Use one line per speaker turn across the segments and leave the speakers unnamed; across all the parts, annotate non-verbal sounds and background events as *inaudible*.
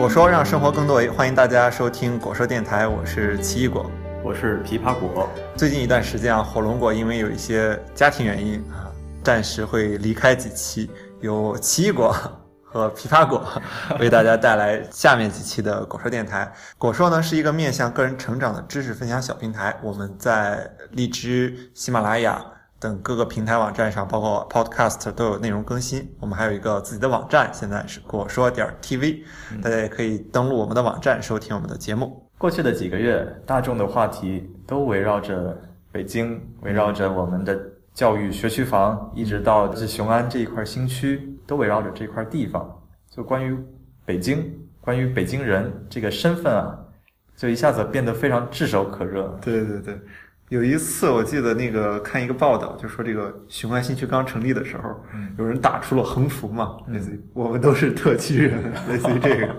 果说让生活更多维，欢迎大家收听果说电台，我是奇异果，
我是枇杷果。
最近一段时间啊，火龙果因为有一些家庭原因啊，暂时会离开几期，由奇异果和枇杷果为大家带来下面几期的果说电台。果说呢是一个面向个人成长的知识分享小平台，我们在荔枝、喜马拉雅。等各个平台网站上，包括 Podcast 都有内容更新。我们还有一个自己的网站，现在是果说点 TV，大家也可以登录我们的网站收听我们的节目。
过去的几个月，大众的话题都围绕着北京，围绕着我们的教育学区房，一直到是雄安这一块新区，都围绕着这块地方。就关于北京，关于北京人这个身份啊，就一下子变得非常炙手可热。
对对对。有一次，我记得那个看一个报道，就说这个雄安新区刚成立的时候，有人打出了横幅嘛，类似于我们都是特区人，*laughs* 类似于这个，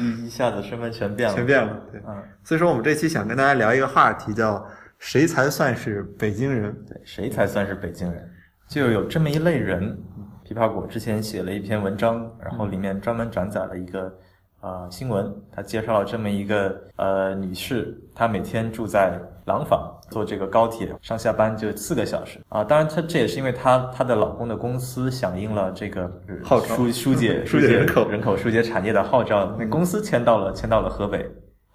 一 *laughs* 一下子身份全变了，
全变了。对，嗯，所以说我们这期想跟大家聊一个话题，叫谁才算是北京人？
对，谁才算是北京人？就有这么一类人。枇杷果之前写了一篇文章，然后里面专门转载了一个呃新闻，他介绍了这么一个呃女士，她每天住在廊坊。坐这个高铁上下班就四个小时啊！当然，她这也是因为她她的老公的公司响应了这个号疏疏解
疏解人口
人口疏解产业的号召，那公司迁到了迁到了河北，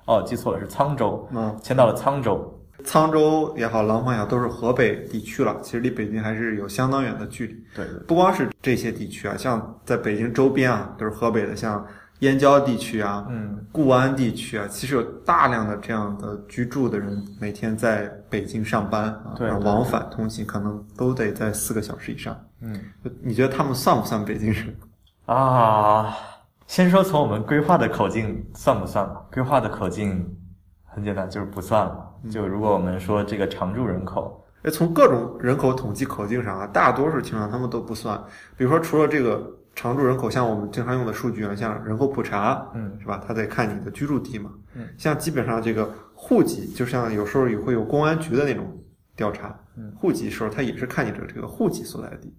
哦，记错了是沧州，嗯，迁到了沧州。
沧州也好，廊坊也好，都是河北地区了，其实离北京还是有相当远的距离。
对，
不光是这些地区啊，像在北京周边啊，都是河北的，像。燕郊地区啊，嗯，固安地区啊，其实有大量的这样的居住的人，每天在北京上班啊，
对，
往返通勤可能都得在四个小时以上。嗯，你觉得他们算不算北京人？
啊，先说从我们规划的口径算不算吧？规划的口径很简单，就是不算了。就如果我们说这个常住人口，
哎，从各种人口统计口径上啊，大多数情况他们都不算。比如说，除了这个。常住人口像我们经常用的数据啊，像人口普查，嗯，是吧？他得看你的居住地嘛，嗯，像基本上这个户籍，就像有时候也会有公安局的那种调查，嗯，户籍时候他也是看你的这个户籍所在地，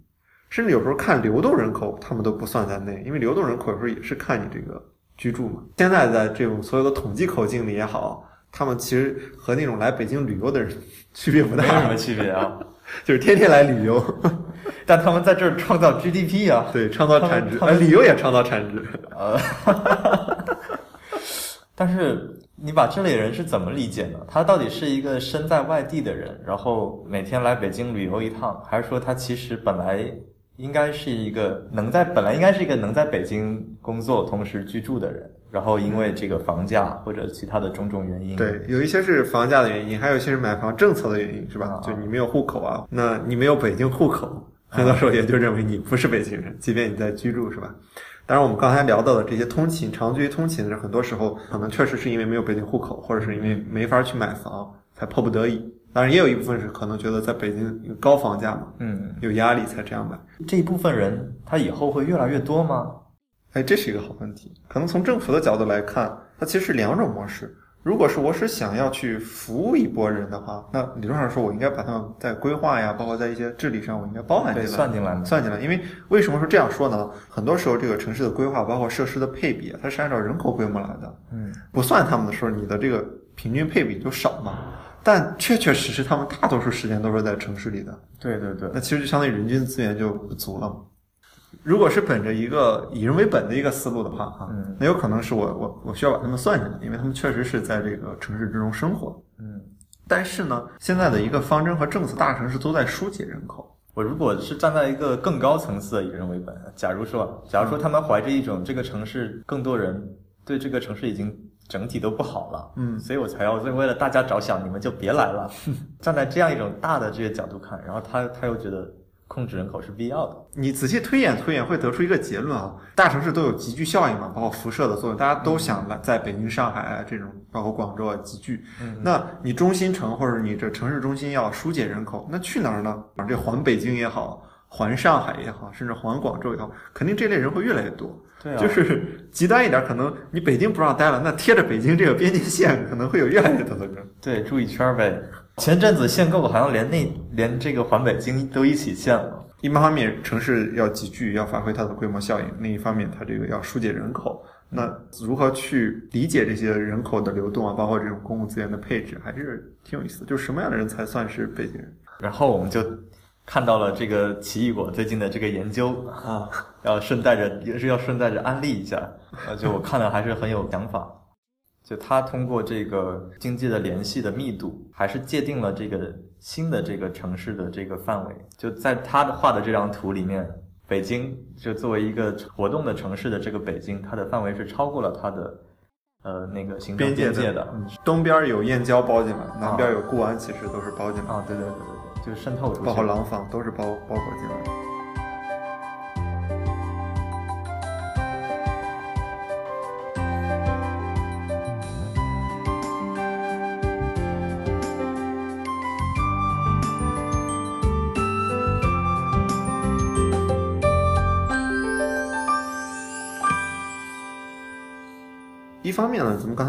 甚至有时候看流动人口，他们都不算在内，因为流动人口有时候也是看你这个居住嘛。现在在这种所有的统计口径里也好，他们其实和那种来北京旅游的人区别不大，
没什么区别啊。*laughs*
就是天天来旅游，*laughs*
但他们在这儿创造 GDP 啊，
对，创造产值，旅游也创造产值。呃，*laughs*
但是你把这类人是怎么理解呢？他到底是一个身在外地的人，然后每天来北京旅游一趟，还是说他其实本来应该是一个能在本来应该是一个能在北京工作同时居住的人？然后因为这个房价或者其他的种种原因，
对，有一些是房价的原因，还有一些是买房政策的原因，是吧？就你没有户口啊，那你没有北京户口，很多时候也就认为你不是北京人，*laughs* 即便你在居住，是吧？当然，我们刚才聊到的这些通勤、长居通勤的人，很多时候可能确实是因为没有北京户口，或者是因为没法去买房，才迫不得已。当然，也有一部分是可能觉得在北京高房价嘛，嗯，有压力才这样买。
这一部分人，他以后会越来越多吗？
哎，这是一个好问题。可能从政府的角度来看，它其实是两种模式。如果是我是想要去服务一波人的话，那理论上说，我应该把他们在规划呀，包括在一些治理上，我应该包含进来，
算进来，
算进来。因为为什么说这样说呢？很多时候，这个城市的规划，包括设施的配比，它是按照人口规模来的。嗯，不算他们的时候，你的这个平均配比就少嘛。但确确实实，他们大多数时间都是在城市里的。
对对对。
那其实就相当于人均资源就不足了嘛。如果是本着一个以人为本的一个思路的话，哈，那有可能是我我我需要把他们算进来，因为他们确实是在这个城市之中生活。嗯，但是呢，现在的一个方针和政策，大城市都在疏解人口。
我如果是站在一个更高层次的以人为本，假如说，假如说他们怀着一种这个城市更多人对这个城市已经整体都不好了，嗯，所以我才要为为了大家着想，你们就别来了。*laughs* 站在这样一种大的这个角度看，然后他他又觉得。控制人口是必要的。
你仔细推演推演，会得出一个结论啊。大城市都有集聚效应嘛，包括辐射的作用，大家都想来在北京、上海啊这种，包括广州啊集聚。嗯那你中心城或者你这城市中心要疏解人口，那去哪儿呢？这环北京也好，环上海也好，甚至环广州也好，肯定这类人会越来越多。
对啊，
就是极端一点，可能你北京不让待了，那贴着北京这个边界线，可能会有越来越多的人。
对，住一圈呗。前阵子限购好像连那连这个环北京都一起限了。
一方面城市要集聚，要发挥它的规模效应；另一方面，它这个要疏解人口。那如何去理解这些人口的流动啊，包括这种公共资源的配置，还是挺有意思的。就是什么样的人才算是北京人？
然后我们就看到了这个奇异果最近的这个研究啊，要顺带着也是要顺带着安利一下，啊，就我看了还是很有想法。就他通过这个经济的联系的密度，还是界定了这个新的这个城市的这个范围。就在他的画的这张图里面，北京就作为一个活动的城市的这个北京，它的范围是超过了它的呃那个行政边界的。
东边有燕郊包进来，南边有固安，其实都是包进来。
啊，对对对对对，就是渗透出去，
包括廊坊都是包包裹进来。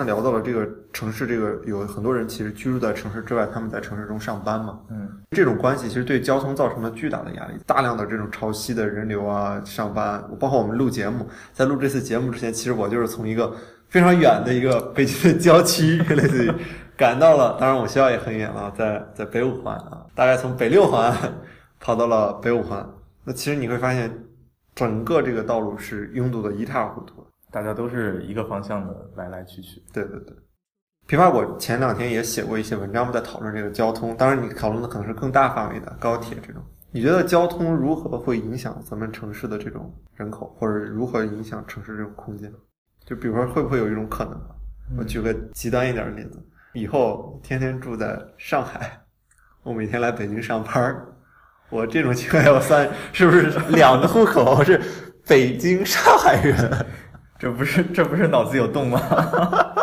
聊到了这个城市，这个有很多人其实居住在城市之外，他们在城市中上班嘛。
嗯，
这种关系其实对交通造成了巨大的压力，大量的这种潮汐的人流啊，上班，包括我们录节目，在录这次节目之前，其实我就是从一个非常远的一个北京的郊区，类似于赶到了，当然我学校也很远了，在在北五环啊，大概从北六环跑到了北五环。那其实你会发现，整个这个道路是拥堵的一塌糊涂。
大家都是一个方向的来来去去。
对对对，琵琶我前两天也写过一些文章，在讨论这个交通。当然，你讨论的可能是更大范围的高铁这种。你觉得交通如何会影响咱们城市的这种人口，或者如何影响城市这种空间？就比如说，会不会有一种可能？我举个极端一点的例子：以后天天住在上海，我每天来北京上班儿，我这种情况下，我算是不是两个户口？我是北京上海人。
这不是 *laughs* 这不是脑子有洞吗？*laughs*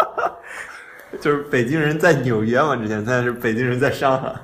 就是北京人在纽约嘛，之前现在是北京人在上海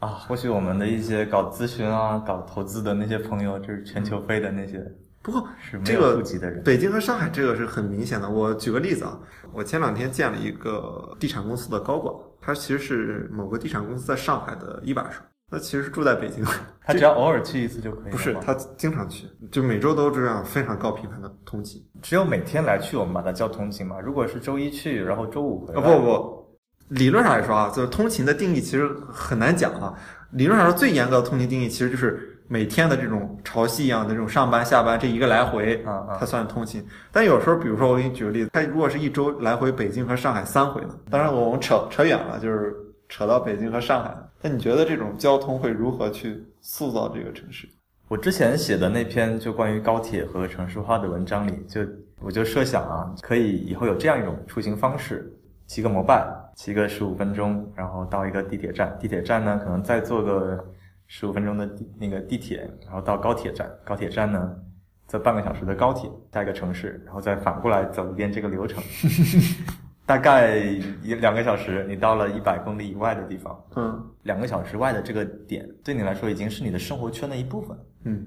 啊。或许我们的一些搞咨询啊、搞投资的那些朋友，就是全球飞的那些。
不过
是没有户籍的人。
北京和上海这个是很明显的。我举个例子啊，我前两天见了一个地产公司的高管，他其实是某个地产公司在上海的一把手。他其实是住在北京，
他只要偶尔去一次就可以。
不是，他经常去，就每周都这样非常高频繁的通勤。
只有每天来去，我们把它叫通勤嘛。如果是周一去，然后周五回来。
不不不，理论上来说啊，就是通勤的定义其实很难讲啊。理论上说，最严格的通勤定义其实就是每天的这种潮汐一样的这种上班下班这一个来回
啊，
它算通勤。但有时候，比如说我给你举个例子，他如果是一周来回北京和上海三回呢？当然我们扯扯远了，就是扯到北京和上海。那你觉得这种交通会如何去塑造这个城市？
我之前写的那篇就关于高铁和城市化的文章里，就我就设想啊，可以以后有这样一种出行方式：骑个摩拜，骑个十五分钟，然后到一个地铁站，地铁站呢可能再坐个十五分钟的那个地铁，然后到高铁站，高铁站呢坐半个小时的高铁，下一个城市，然后再反过来走一遍这个流程。*laughs* 大概一两个小时，你到了一百公里以外的地方。
嗯，
两个小时外的这个点，对你来说已经是你的生活圈的一部分。
嗯，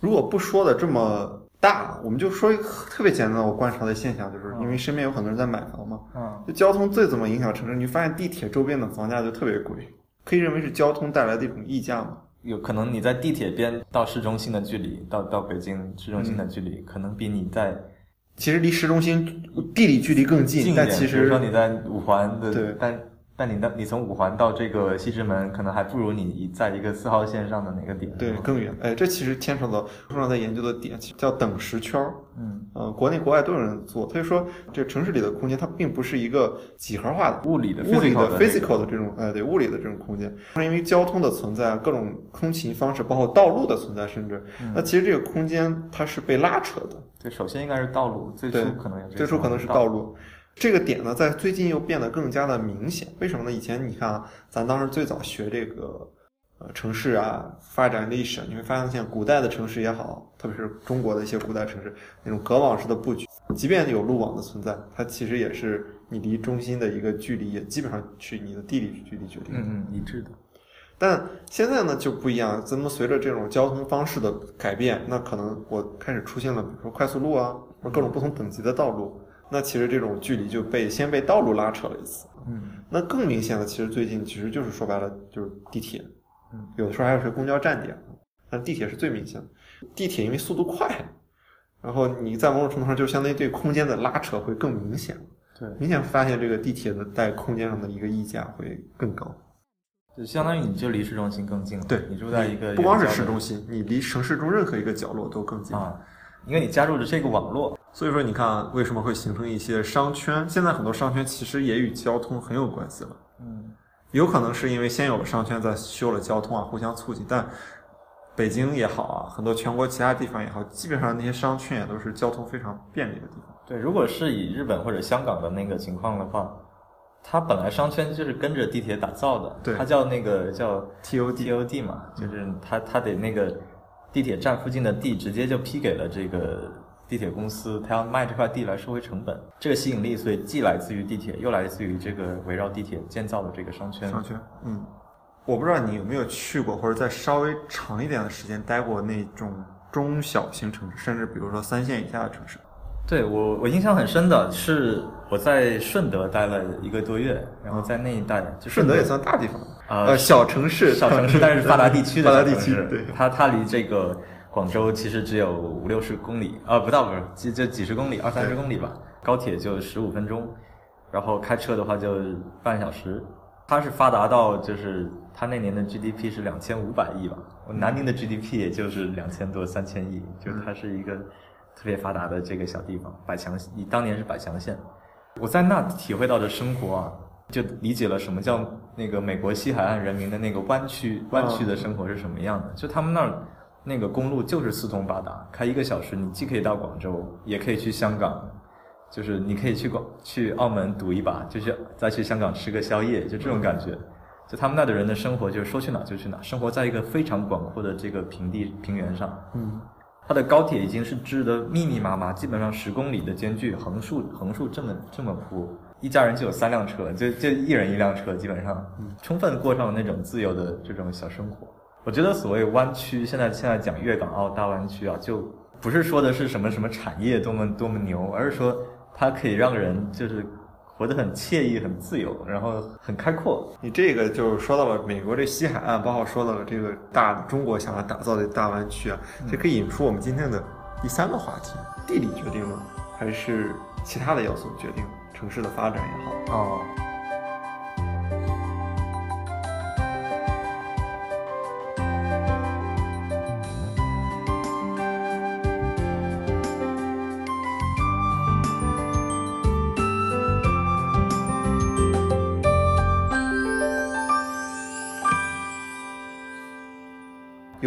如果不说的这么大，我们就说一个特别简单的我观察的现象，就是因为身边有很多人在买房嘛。
嗯，
就交通最怎么影响城市？你发现地铁周边的房价就特别贵，可以认为是交通带来的一种溢价嘛？
有可能你在地铁边到市中心的距离，到到北京市中心的距离，可能比你在。
其实离市中心地理距离更近，但其实
比如说你在五环的，
对，
但但你的你从五环到这个西直门，可能还不如你在一个四号线上的哪个点，
对，更远。哎，这其实牵扯到通常在研究的点，叫等时圈儿。
嗯，
呃，国内国外都有人做。所以说，这城市里的空间它并不是一个几何化的
物理的
物理的 physical 的这种，哎，对，物理的这种空间，是因为交通的存在，各种通勤方式，包括道路的存在，甚至那其实这个空间它是被拉扯的。
对，首先应该是道路，最初可能也
最初可能是道路，这个点呢，在最近又变得更加的明显。为什么呢？以前你看啊，咱当时最早学这个呃城市啊发展历史，你会发现像古代的城市也好，特别是中国的一些古代城市那种隔网式的布局，即便有路网的存在，它其实也是你离中心的一个距离，也基本上是你的地理距离决定的。
嗯嗯，一致的。
但现在呢就不一样，咱们随着这种交通方式的改变，那可能我开始出现了，比如说快速路啊，或者各种不同等级的道路，那其实这种距离就被先被道路拉扯了一次。
嗯，
那更明显的，其实最近其实就是说白了就是地铁，
嗯，
有的时候还有是公交站点，但地铁是最明显的。地铁因为速度快，然后你在某种程度上就相当于对空间的拉扯会更明显。
对，
明显发现这个地铁的在空间上的一个溢价会更高。
就相当于你就离市中心更近了。
对，
你住在一个
不光是市中心，你离城市中任何一个角落都更近
啊，因为你加入了这个网络。
所以说，你看为什么会形成一些商圈？现在很多商圈其实也与交通很有关系了。
嗯，
有可能是因为先有了商圈，再修了交通啊，互相促进。但北京也好啊，很多全国其他地方也好，基本上那些商圈也都是交通非常便利的地方。
对，如果是以日本或者香港的那个情况的话。它本来商圈就是跟着地铁打造的，
对，
它叫那个叫
T O
T O D 嘛，就是它它得那个地铁站附近的地直接就批给了这个地铁公司，他要卖这块地来收回成本，这个吸引力所以既来自于地铁，又来自于这个围绕地铁建造的这个商圈。
商圈，嗯，我不知道你有没有去过，或者在稍微长一点的时间待过那种中小型城市，甚至比如说三线以下的城市。
对我，我印象很深的是我在顺德待了一个多月，然后在那一带，就
顺德也算大地方，
呃，
小城市，
小城市，但是发达地区的
发达地区，对，
它它离这个广州其实只有五六十公里，呃，不到不是，就就几十公里，二三十公里吧，高铁就十五分钟，然后开车的话就半小时，它是发达到就是它那年的 GDP 是两千五百亿吧，南宁的 GDP 也就是两千多三千亿，就它是一个。特别发达的这个小地方，百强，你当年是百强县，我在那体会到的生活啊，就理解了什么叫那个美国西海岸人民的那个湾区湾区的生活是什么样的。就他们那儿那个公路就是四通八达，开一个小时，你既可以到广州，也可以去香港，就是你可以去广去澳门赌一把，就是再去香港吃个宵夜，就这种感觉。就他们那的人的生活，就是说去哪就去哪，生活在一个非常广阔的这个平地平原上。
嗯。
它的高铁已经是织的密密麻麻，基本上十公里的间距，横竖横竖这么这么铺，一家人就有三辆车，就就一人一辆车，基本上，充分过上了那种自由的这种小生活。我觉得所谓湾区，现在现在讲粤港澳大湾区啊，就不是说的是什么什么产业多么多么牛，而是说它可以让人就是。活得很惬意，很自由，然后很开阔。
你这个就是说到了美国这西海岸，包括说到了这个大中国想要打造的大湾区啊，这可以引出我们今天的第三个话题：地理决定了，还是其他的要素决定城市的发展也好？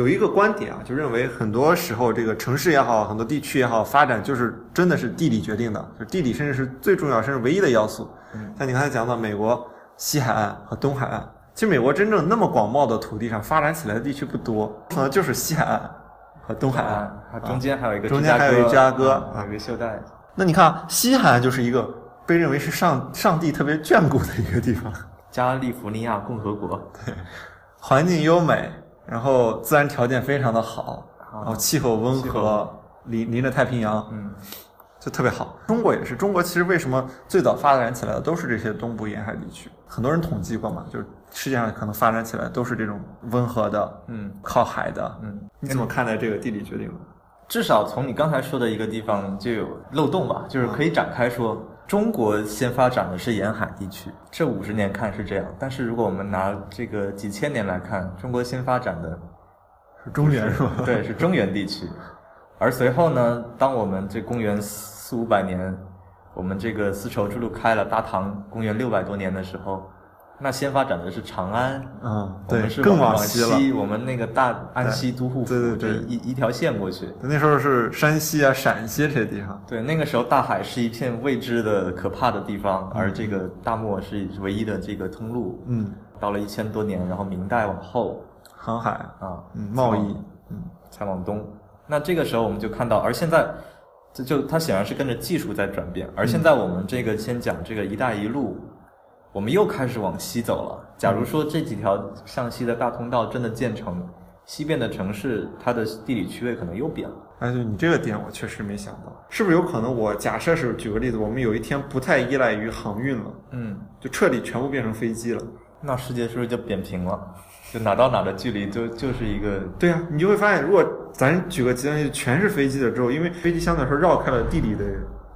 有一个观点啊，就认为很多时候这个城市也好，很多地区也好，发展就是真的是地理决定的，就地理甚至是最重要甚至唯一的要素。像你刚才讲到美国西海岸和东海岸，其实美国真正那么广袤的土地上发展起来的地区不多，可能就是西海岸和东海岸，
它中间还有一个
中间还有一
个
芝加哥
啊，一个袖带。
那你看西海岸就是一个被认为是上上帝特别眷顾的一个地方，
加利福尼亚共和国，
对，环境优美。然后自然条件非常的好，然后气候温和，临临着太平洋，
嗯，
就特别好。中国也是，中国其实为什么最早发展起来的都是这些东部沿海地区？很多人统计过嘛，就是世界上可能发展起来都是这种温和的，
嗯，
靠海的，
嗯。
你怎么看待这个地理决定的？
至少从你刚才说的一个地方就有漏洞吧，就是可以展开说。中国先发展的是沿海地区，这五十年看是这样。但是如果我们拿这个几千年来看，中国先发展的
是中原，是吧？
对，是中原地区。而随后呢，当我们这公元四五百年，我们这个丝绸之路开了，大唐公元六百多年的时候。那先发展的是长安，
嗯，
我们是
更
往
西了。
我们那个大安西都护府，
对对对，
一一条线过去。
那时候是山西啊、陕西这些地方。
对，那个时候大海是一片未知的、可怕的地方，而这个大漠是唯一的这个通路。
嗯，
到了一千多年，然后明代往后，
航海
啊，
嗯，贸易，
嗯，才往东。那这个时候我们就看到，而现在，这就它显然是跟着技术在转变。而现在我们这个先讲这个“一带一路”。我们又开始往西走了。假如说这几条向西的大通道真的建成，西边的城市它的地理区位可能又变了。
哎，对你这个点我确实没想到，是不是有可能？我假设是举个例子，我们有一天不太依赖于航运了，
嗯，
就彻底全部变成飞机了。
那世界是不是就扁平了？*laughs* 就哪到哪的距离就就是一个
对呀，你就会发现，如果咱举个极端例子，全是飞机了之后，因为飞机相对来说绕开了地理的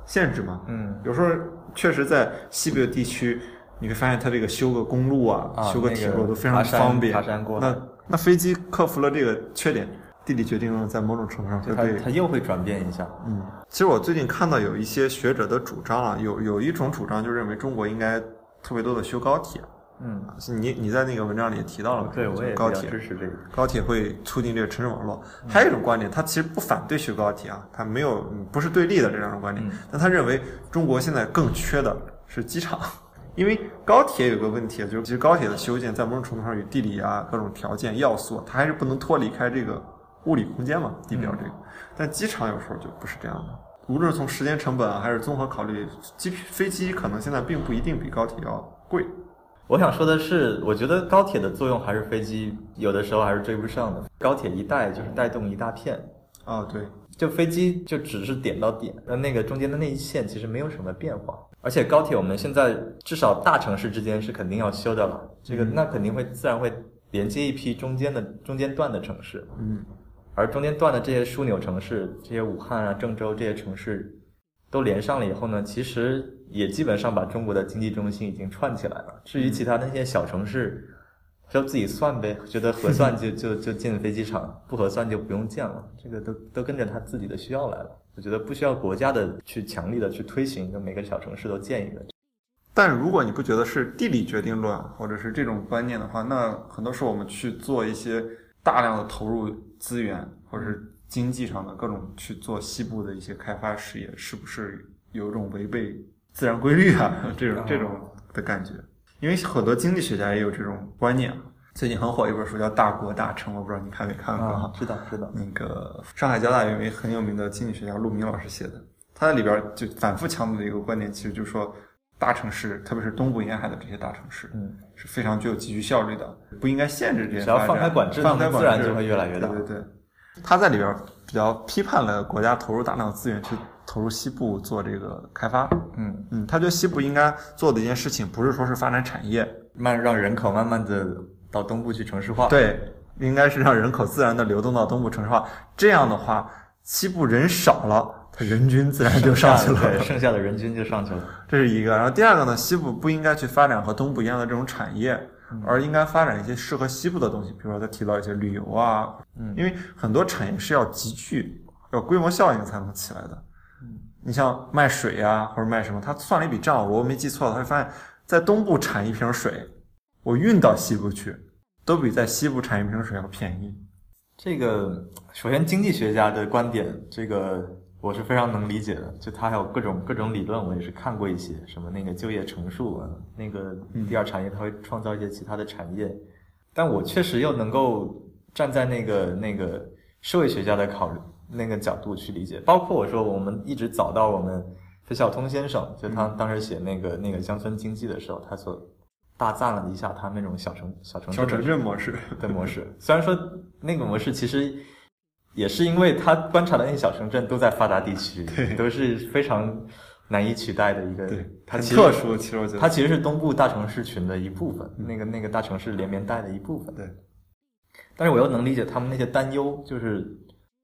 限制嘛，
嗯，
有时候确实在西北的地区，你会发现它这个修个公路啊，修个铁路都非常方便。
爬山过
那那飞机克服了这个缺点，地理决定了在某种程度上会被
它又会转变一下。
嗯，其实我最近看到有一些学者的主张啊，有有一种主张就认为中国应该特别多的修高铁。
嗯，
你你在那个文章里也提到了，
对我也
高铁
支持这个，
高铁会促进这个城市网络。还有一种观点，他其实不反对修高铁啊，他没有不是对立的这两种观点，但他认为中国现在更缺的是机场，因为高铁有个问题，就是其实高铁的修建在某种程度上与地理啊各种条件要素，它还是不能脱离开这个物理空间嘛，地表这个。但机场有时候就不是这样的，无论是从时间成本还是综合考虑，机飞机可能现在并不一定比高铁要贵。
我想说的是，我觉得高铁的作用还是飞机有的时候还是追不上的。高铁一带就是带动一大片，
啊，对，
就飞机就只是点到点，那那个中间的那一线其实没有什么变化。而且高铁我们现在至少大城市之间是肯定要修的了，这个那肯定会自然会连接一批中间的中间段的城市，
嗯，
而中间段的这些枢纽城市，这些武汉啊、郑州这些城市。都连上了以后呢，其实也基本上把中国的经济中心已经串起来了。至于其他那些小城市，就自己算呗，觉得合算就 *laughs* 就就建飞机场，不合算就不用建了。这个都都跟着他自己的需要来了。我觉得不需要国家的去强力的去推行，就每个小城市都建一个。
但如果你不觉得是地理决定论，或者是这种观念的话，那很多时候我们去做一些大量的投入资源，或者是。经济上的各种去做西部的一些开发事业，是不是有一种违背自然规律啊？*laughs* 这种这种的感觉，因为很多经济学家也有这种观念。最近很火一本书叫《大国大城》，我不知道你看没看过哈？
知道知道。
那个上海交大有一位很有名的经济学家陆明老师写的，他在里边就反复强调的一个观点，其实就是说，大城市，特别是东部沿海的这些大城市，
嗯，
是非常具有集聚效率的，不应该限制这些。
只要放开管制，
放开管制，
自然就会越来越大。
对对对。他在里边比较批判了国家投入大量资源去投入西部做这个开发。
嗯
嗯，他觉得西部应该做的一件事情，不是说是发展产业，
慢让人口慢慢的到东部去城市化。
对，应该是让人口自然的流动到东部城市化。这样的话，西部人少了，它人均自然就上去了，
对，剩下的人均就上去了。
这是一个。然后第二个呢，西部不应该去发展和东部一样的这种产业。而应该发展一些适合西部的东西，比如说他提到一些旅游啊，
嗯，
因为很多产业是要集聚、要规模效应才能起来的。
嗯，
你像卖水呀，或者卖什么，他算了一笔账，我没记错，他会发现，在东部产一瓶水，我运到西部去，都比在西部产一瓶水要便宜。
这个首先经济学家的观点，这个。我是非常能理解的，就他还有各种各种理论，我也是看过一些，什么那个就业乘数啊，那个第二产业它会创造一些其他的产业，但我确实又能够站在那个那个社会学家的考虑那个角度去理解，包括我说我们一直找到我们费孝通先生，就他当时写那个那个乡村经济的时候，他所大赞了一下他那种小城小城
小城镇模式
的模式，虽然说那个模式其实。也是因为他观察的那些小城镇都在发达地区，都是非常难以取代的一个。
对，
它其
特殊，其实我觉得
它其实是东部大城市群的一部分，那个那个大城市连绵带的一部分。
对，
但是我又能理解他们那些担忧，就是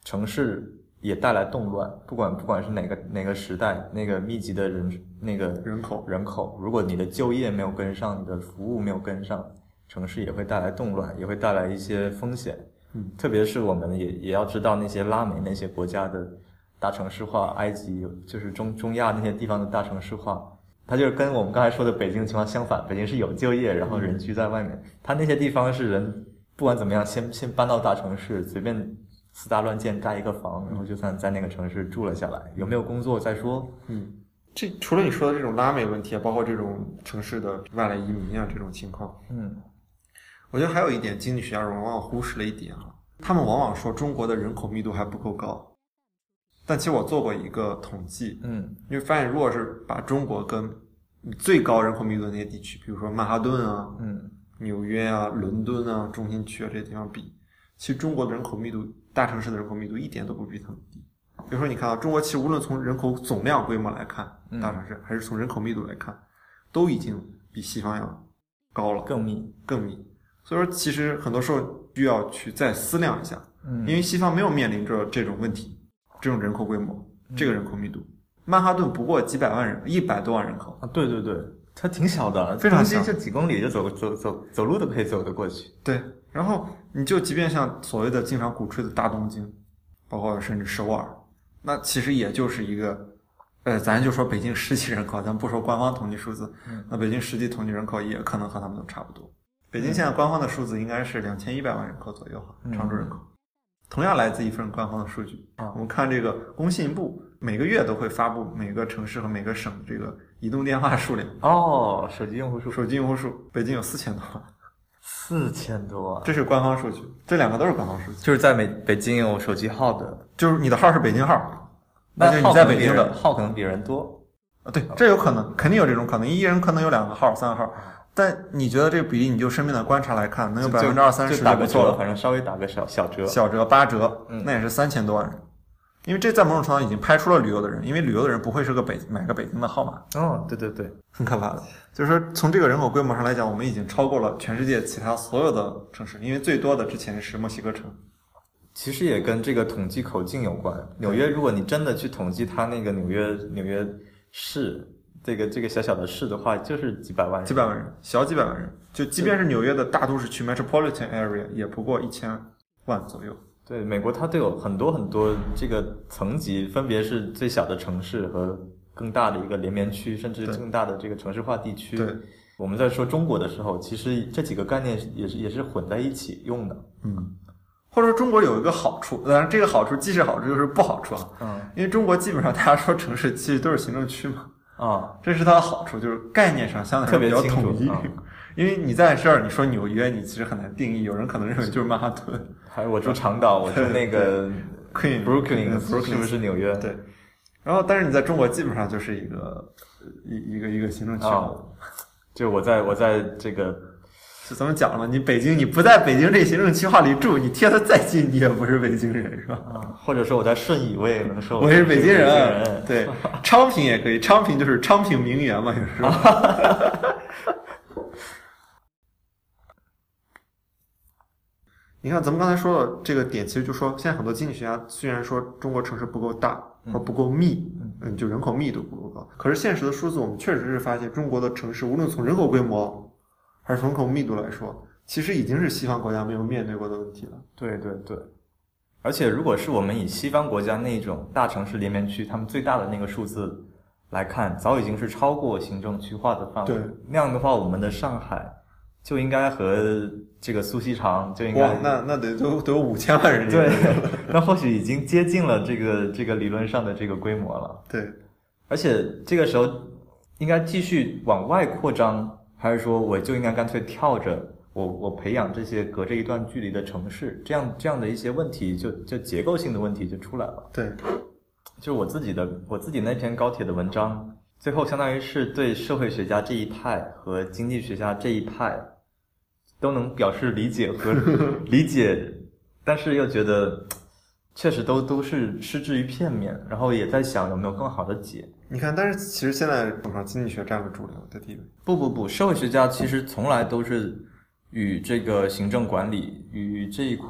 城市也带来动乱，不管不管是哪个哪个时代，那个密集的人那个
人口
人口，如果你的就业没有跟上，你的服务没有跟上，城市也会带来动乱，也会带来一些风险。
嗯，
特别是我们也也要知道那些拉美那些国家的大城市化，埃及就是中中亚那些地方的大城市化，它就是跟我们刚才说的北京的情况相反。北京是有就业，然后人居在外面，它那些地方是人不管怎么样，先先搬到大城市，随便私搭乱建盖一个房，然后就算在那个城市住了下来，有没有工作再说。
嗯，这除了你说的这种拉美问题啊，包括这种城市的外来移民啊这种情况，
嗯。
我觉得还有一点，经济学家往往忽视了一点啊，他们往往说中国的人口密度还不够高，但其实我做过一个统计，
嗯，
你会发现，如果是把中国跟最高人口密度的那些地区，比如说曼哈顿啊，
嗯，
纽约啊、伦敦啊、中心区啊这些地方比，其实中国的人口密度，大城市的人口密度一点都不比他们低。比如说，你看啊，中国其实无论从人口总量规模来看，大城市还是从人口密度来看，都已经比西方要高了，
更密
更密。所以说，其实很多时候需要去再思量一下，
嗯
因为西方没有面临着这种问题，这种人口规模，这个人口密度。曼哈顿不过几百万人，一百多万人口，
啊，对对对，它挺小的，
非常小
就几公里就走走走走路都可以走得过去。
对。然后你就即便像所谓的经常鼓吹的大东京，包括甚至首尔，那其实也就是一个，呃，咱就说北京实际人口，咱不说官方统计数字，
嗯
那北京实际统计人口也可能和他们都差不多。北京现在官方的数字应该是两千一百万人口左右常住人口。同样来自一份官方的数据，
啊
我们看这个工信部每个月都会发布每个城市和每个省这个移动电话数量、
哦，手机用户数
手机用户数。北京有四千多万，
四千多啊，
这是官方数据，这两个都是官方数据。
就是在北北京有手机号的，
就是你的号是北京号，
那就
你在北京的
号可能比人多。
啊，对，这有可能，肯定有这种可能，一人可能有两个号、三个号。但你觉得这个比例，你就身边的观察来看，能有百分之二三
就打个
错了，
反正稍微打个小小折。
小折八折，
嗯
那也是三千多万人。因为这在某种程度上已经拍出了旅游的人，因为旅游的人不会是个北买个北京的号码，
哦，对对对，
很可怕的。就是说，从这个人口规模上来讲，我们已经超过了全世界其他所有的城市，因为最多的之前是墨西哥城。
其实也跟这个统计口径有关。纽约，如果你真的去统计它那个纽约纽约市这个这个小小的市的话，就是几百万人。
几百万人，小几百万人，就即便是纽约的大都市区 （metropolitan area） 也不过一千万左右。
对，美国它都有很多很多这个层级，分别是最小的城市和更大的一个连绵区，甚至更大的这个城市化地区。
对，
我们在说中国的时候，其实这几个概念也是也是混在一起用的。
嗯，或者说中国有一个好处，当然这个好处既是好处又是不好处啊。
嗯
因为中国基本上大家说城市其实都是行政区嘛，
啊，
这是它的好处，就是概念上相对比较统一。
啊 *laughs*
因为你在这儿你说纽约，你其实很难定义，有人可能认为就是曼哈顿、
还有我住长岛，我住那个
Queen、
Brooklyn，是
Brooklyn
不是纽约？
对。然后，但是你在中国基本上就是一个一一个一个行政区
啊
了。，
就我在我在这个
是怎么讲了？你北京，你不在北京这行政区划里住，你贴的再近，你也不是北京人，是吧？
啊，或者说我在顺义，我也能说
我是北京人。对，昌平也可以，昌平就是昌平名媛嘛，有时候。*laughs* 你看，咱们刚才说的这个点，其实就说现在很多经济学家虽然说中国城市不够大或不够密，嗯，就人口密度不够高，可是现实的数字我们确实是发现，中国的城市无论从人口规模还是人口密度来说，其实已经是西方国家没有面对过的问题了。
对对对，而且如果是我们以西方国家那种大城市连绵区，他们最大的那个数字来看，早已经是超过行政区划的范围。
对，
那样的话，我们的上海就应该和这个苏锡常就应
哇
该，
那那得都都有五千万人
对，*laughs* 那或许已经接近了这个这个理论上的这个规模了。
对，
而且这个时候应该继续往外扩张，还是说我就应该干脆跳着我我培养这些隔着一段距离的城市，这样这样的一些问题就就结构性的问题就出来了。
对，
就是我自己的我自己那篇高铁的文章，最后相当于是对社会学家这一派和经济学家这一派都能表示理解和 *laughs* 理解，但是又觉得 *tsk* 确实都都是失之于片面，然后也在想有没有更好的解。
你看，但是其实现在网上经济学占了主流的地位。
不不不，社会学家其实从来都是与这个行政管理、与这一块、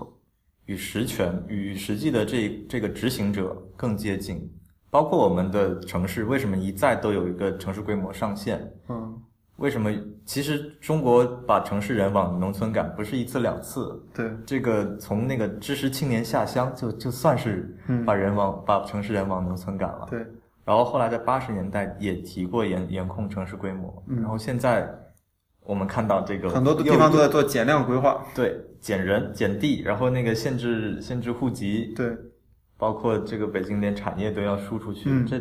与实权、与实际的这这个执行者更接近。包括我们的城市，为什么一再都有一个城市规模上限？
嗯，
为什么？其实中国把城市人往农村赶，不是一次两次。
对，
这个从那个知识青年下乡，就就算是
嗯
把人往、把城市人往农村赶了。
对，
然后后来在八十年代也提过严严控城市规模，
嗯
然后现在我们看到这个
很多地方都在做减量规划。
对减人减地，然后那个限制限制户籍，
对，
包括这个北京连产业都要输出去，
嗯
这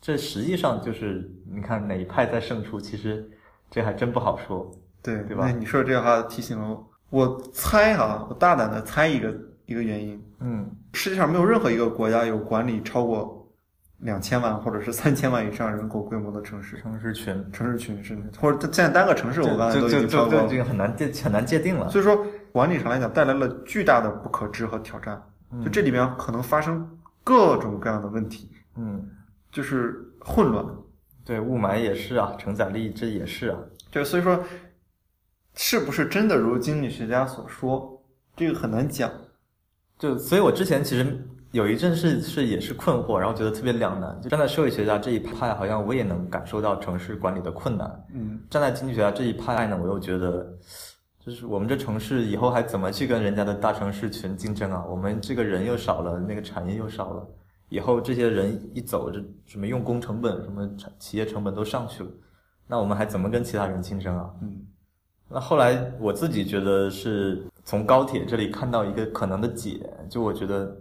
这实际上就是你看哪一派在胜出，其实这还真不好说。
对，
对吧
那你说这句话提醒了我，我猜啊，我大胆的猜一个一个原因，
嗯
世界上没有任何一个国家有管理超过两千万或者是三千万以上人口规模的城市。
城市群，
城市群是，或者现在单个城市，我刚才都已经超过了。
这个很难界很难界定了。
所以说，管理上来讲，带来了巨大的不可知和挑战。就这里面可能发生各种各样的问题，
嗯，
就是混乱。
对，雾霾也是啊，承载力这也是啊。
对，所以说，是不是真的如经济学家所说？这个很难讲。
就所以，我之前其实有一阵是是也是困惑，然后觉得特别两难。就站在社会学家这一派，好像我也能感受到城市管理的困难。
嗯，
站在经济学家这一派呢，我又觉得，就是我们这城市以后还怎么去跟人家的大城市群竞争啊？我们这个人又少了，那个产业又少了，以后这些人一走，这什么用工成本、什么企业成本都上去了，那我们还怎么跟其他人竞争啊？
嗯，
那后来我自己觉得是。从高铁这里看到一个可能的解，就我觉得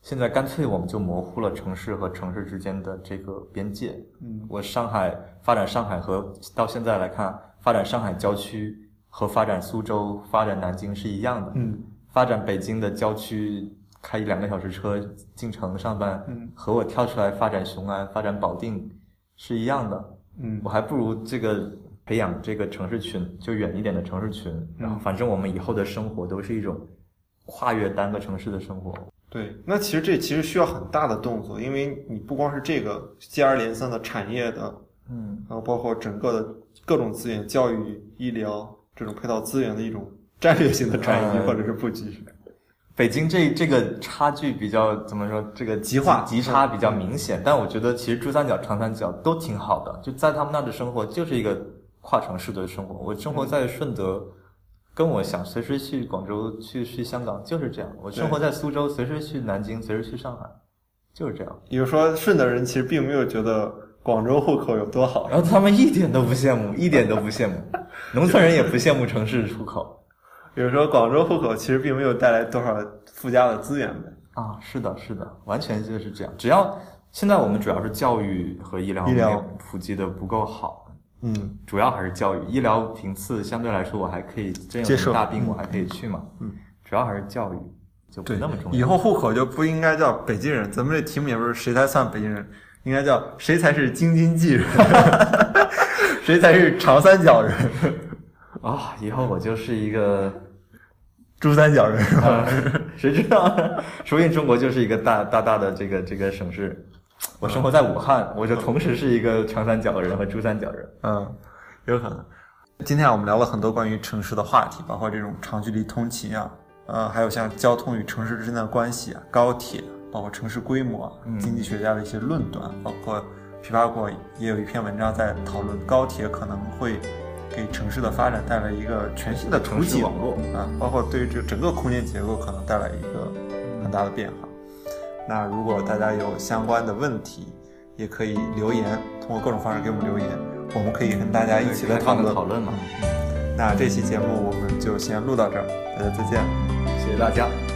现在干脆我们就模糊了城市和城市之间的这个边界。
嗯，
我上海发展上海和到现在来看，发展上海郊区和发展苏州、发展南京是一样的。
嗯，
发展北京的郊区开一两个小时车进城上班，
嗯，
和我跳出来发展雄安、发展保定是一样的。
嗯，
我还不如这个。培养这个城市群，就远一点的城市群，然后反正我们以后的生活都是一种跨越单个城市的生活。
对，那其实这其实需要很大的动作，因为你不光是这个接二连三的产业的，
嗯，
然后包括整个的各种资源，教育、医疗这种配套资源的一种战略性的转移或者是布局。
北京这这个差距比较怎么说？这个
极化
极差比较明显，但我觉得其实珠三角、长三角都挺好的，就在他们那的生活就是一个。跨城市的生活，我生活在顺德，跟我想随时去广州、去去香港就是这样。我生活在苏州，随时去南京，随时去上海，就是这样。
比如说，顺德人其实并没有觉得广州户口有多好，
然后他们一点都不羡慕，一点都不羡慕。*laughs* 农村人也不羡慕城市户口。
比如说，广州户口其实并没有带来多少附加的资源呗。
啊，是的，是的，完全就是这样。只要现在我们主要是教育和医疗
医疗
普及的不够好。
嗯，
主要还是教育，医疗频次相对来说我还可以，真有大病我还可以去嘛。
嗯，
主要还是教育，就不那么重要。
以后户口就不应该叫北京人，咱们这题目也不是谁才算北京人，应该叫谁才是京津冀人，*laughs* 谁才是长三角人
啊？以后我就是一个 *laughs*
珠三角人是吧？*laughs*
谁知道？*laughs* 说不定中国就是一个大大大的这个这个省市。我生活在武汉，我就同时是一个长三角人和珠三角人。
嗯，有可能。今天啊，我们聊了很多关于城市的话题，包括这种长距离通勤啊，呃，还有像交通与城市之间的关系啊，高铁，包括城市规模，经济学家的一些论断，包括琵琶果也有一篇文章在讨论高铁可能会给城市的发展带来一个全新的
城市网络
啊，包括对于这整个空间结构可能带来一个很大的变化。那如果大家有相关的问题，也可以留言，通过各种方式给我们留言，我们可以跟大家一起来讨论
讨论嘛。
那这期节目我们就先录到这儿，大家再见，
谢谢大家。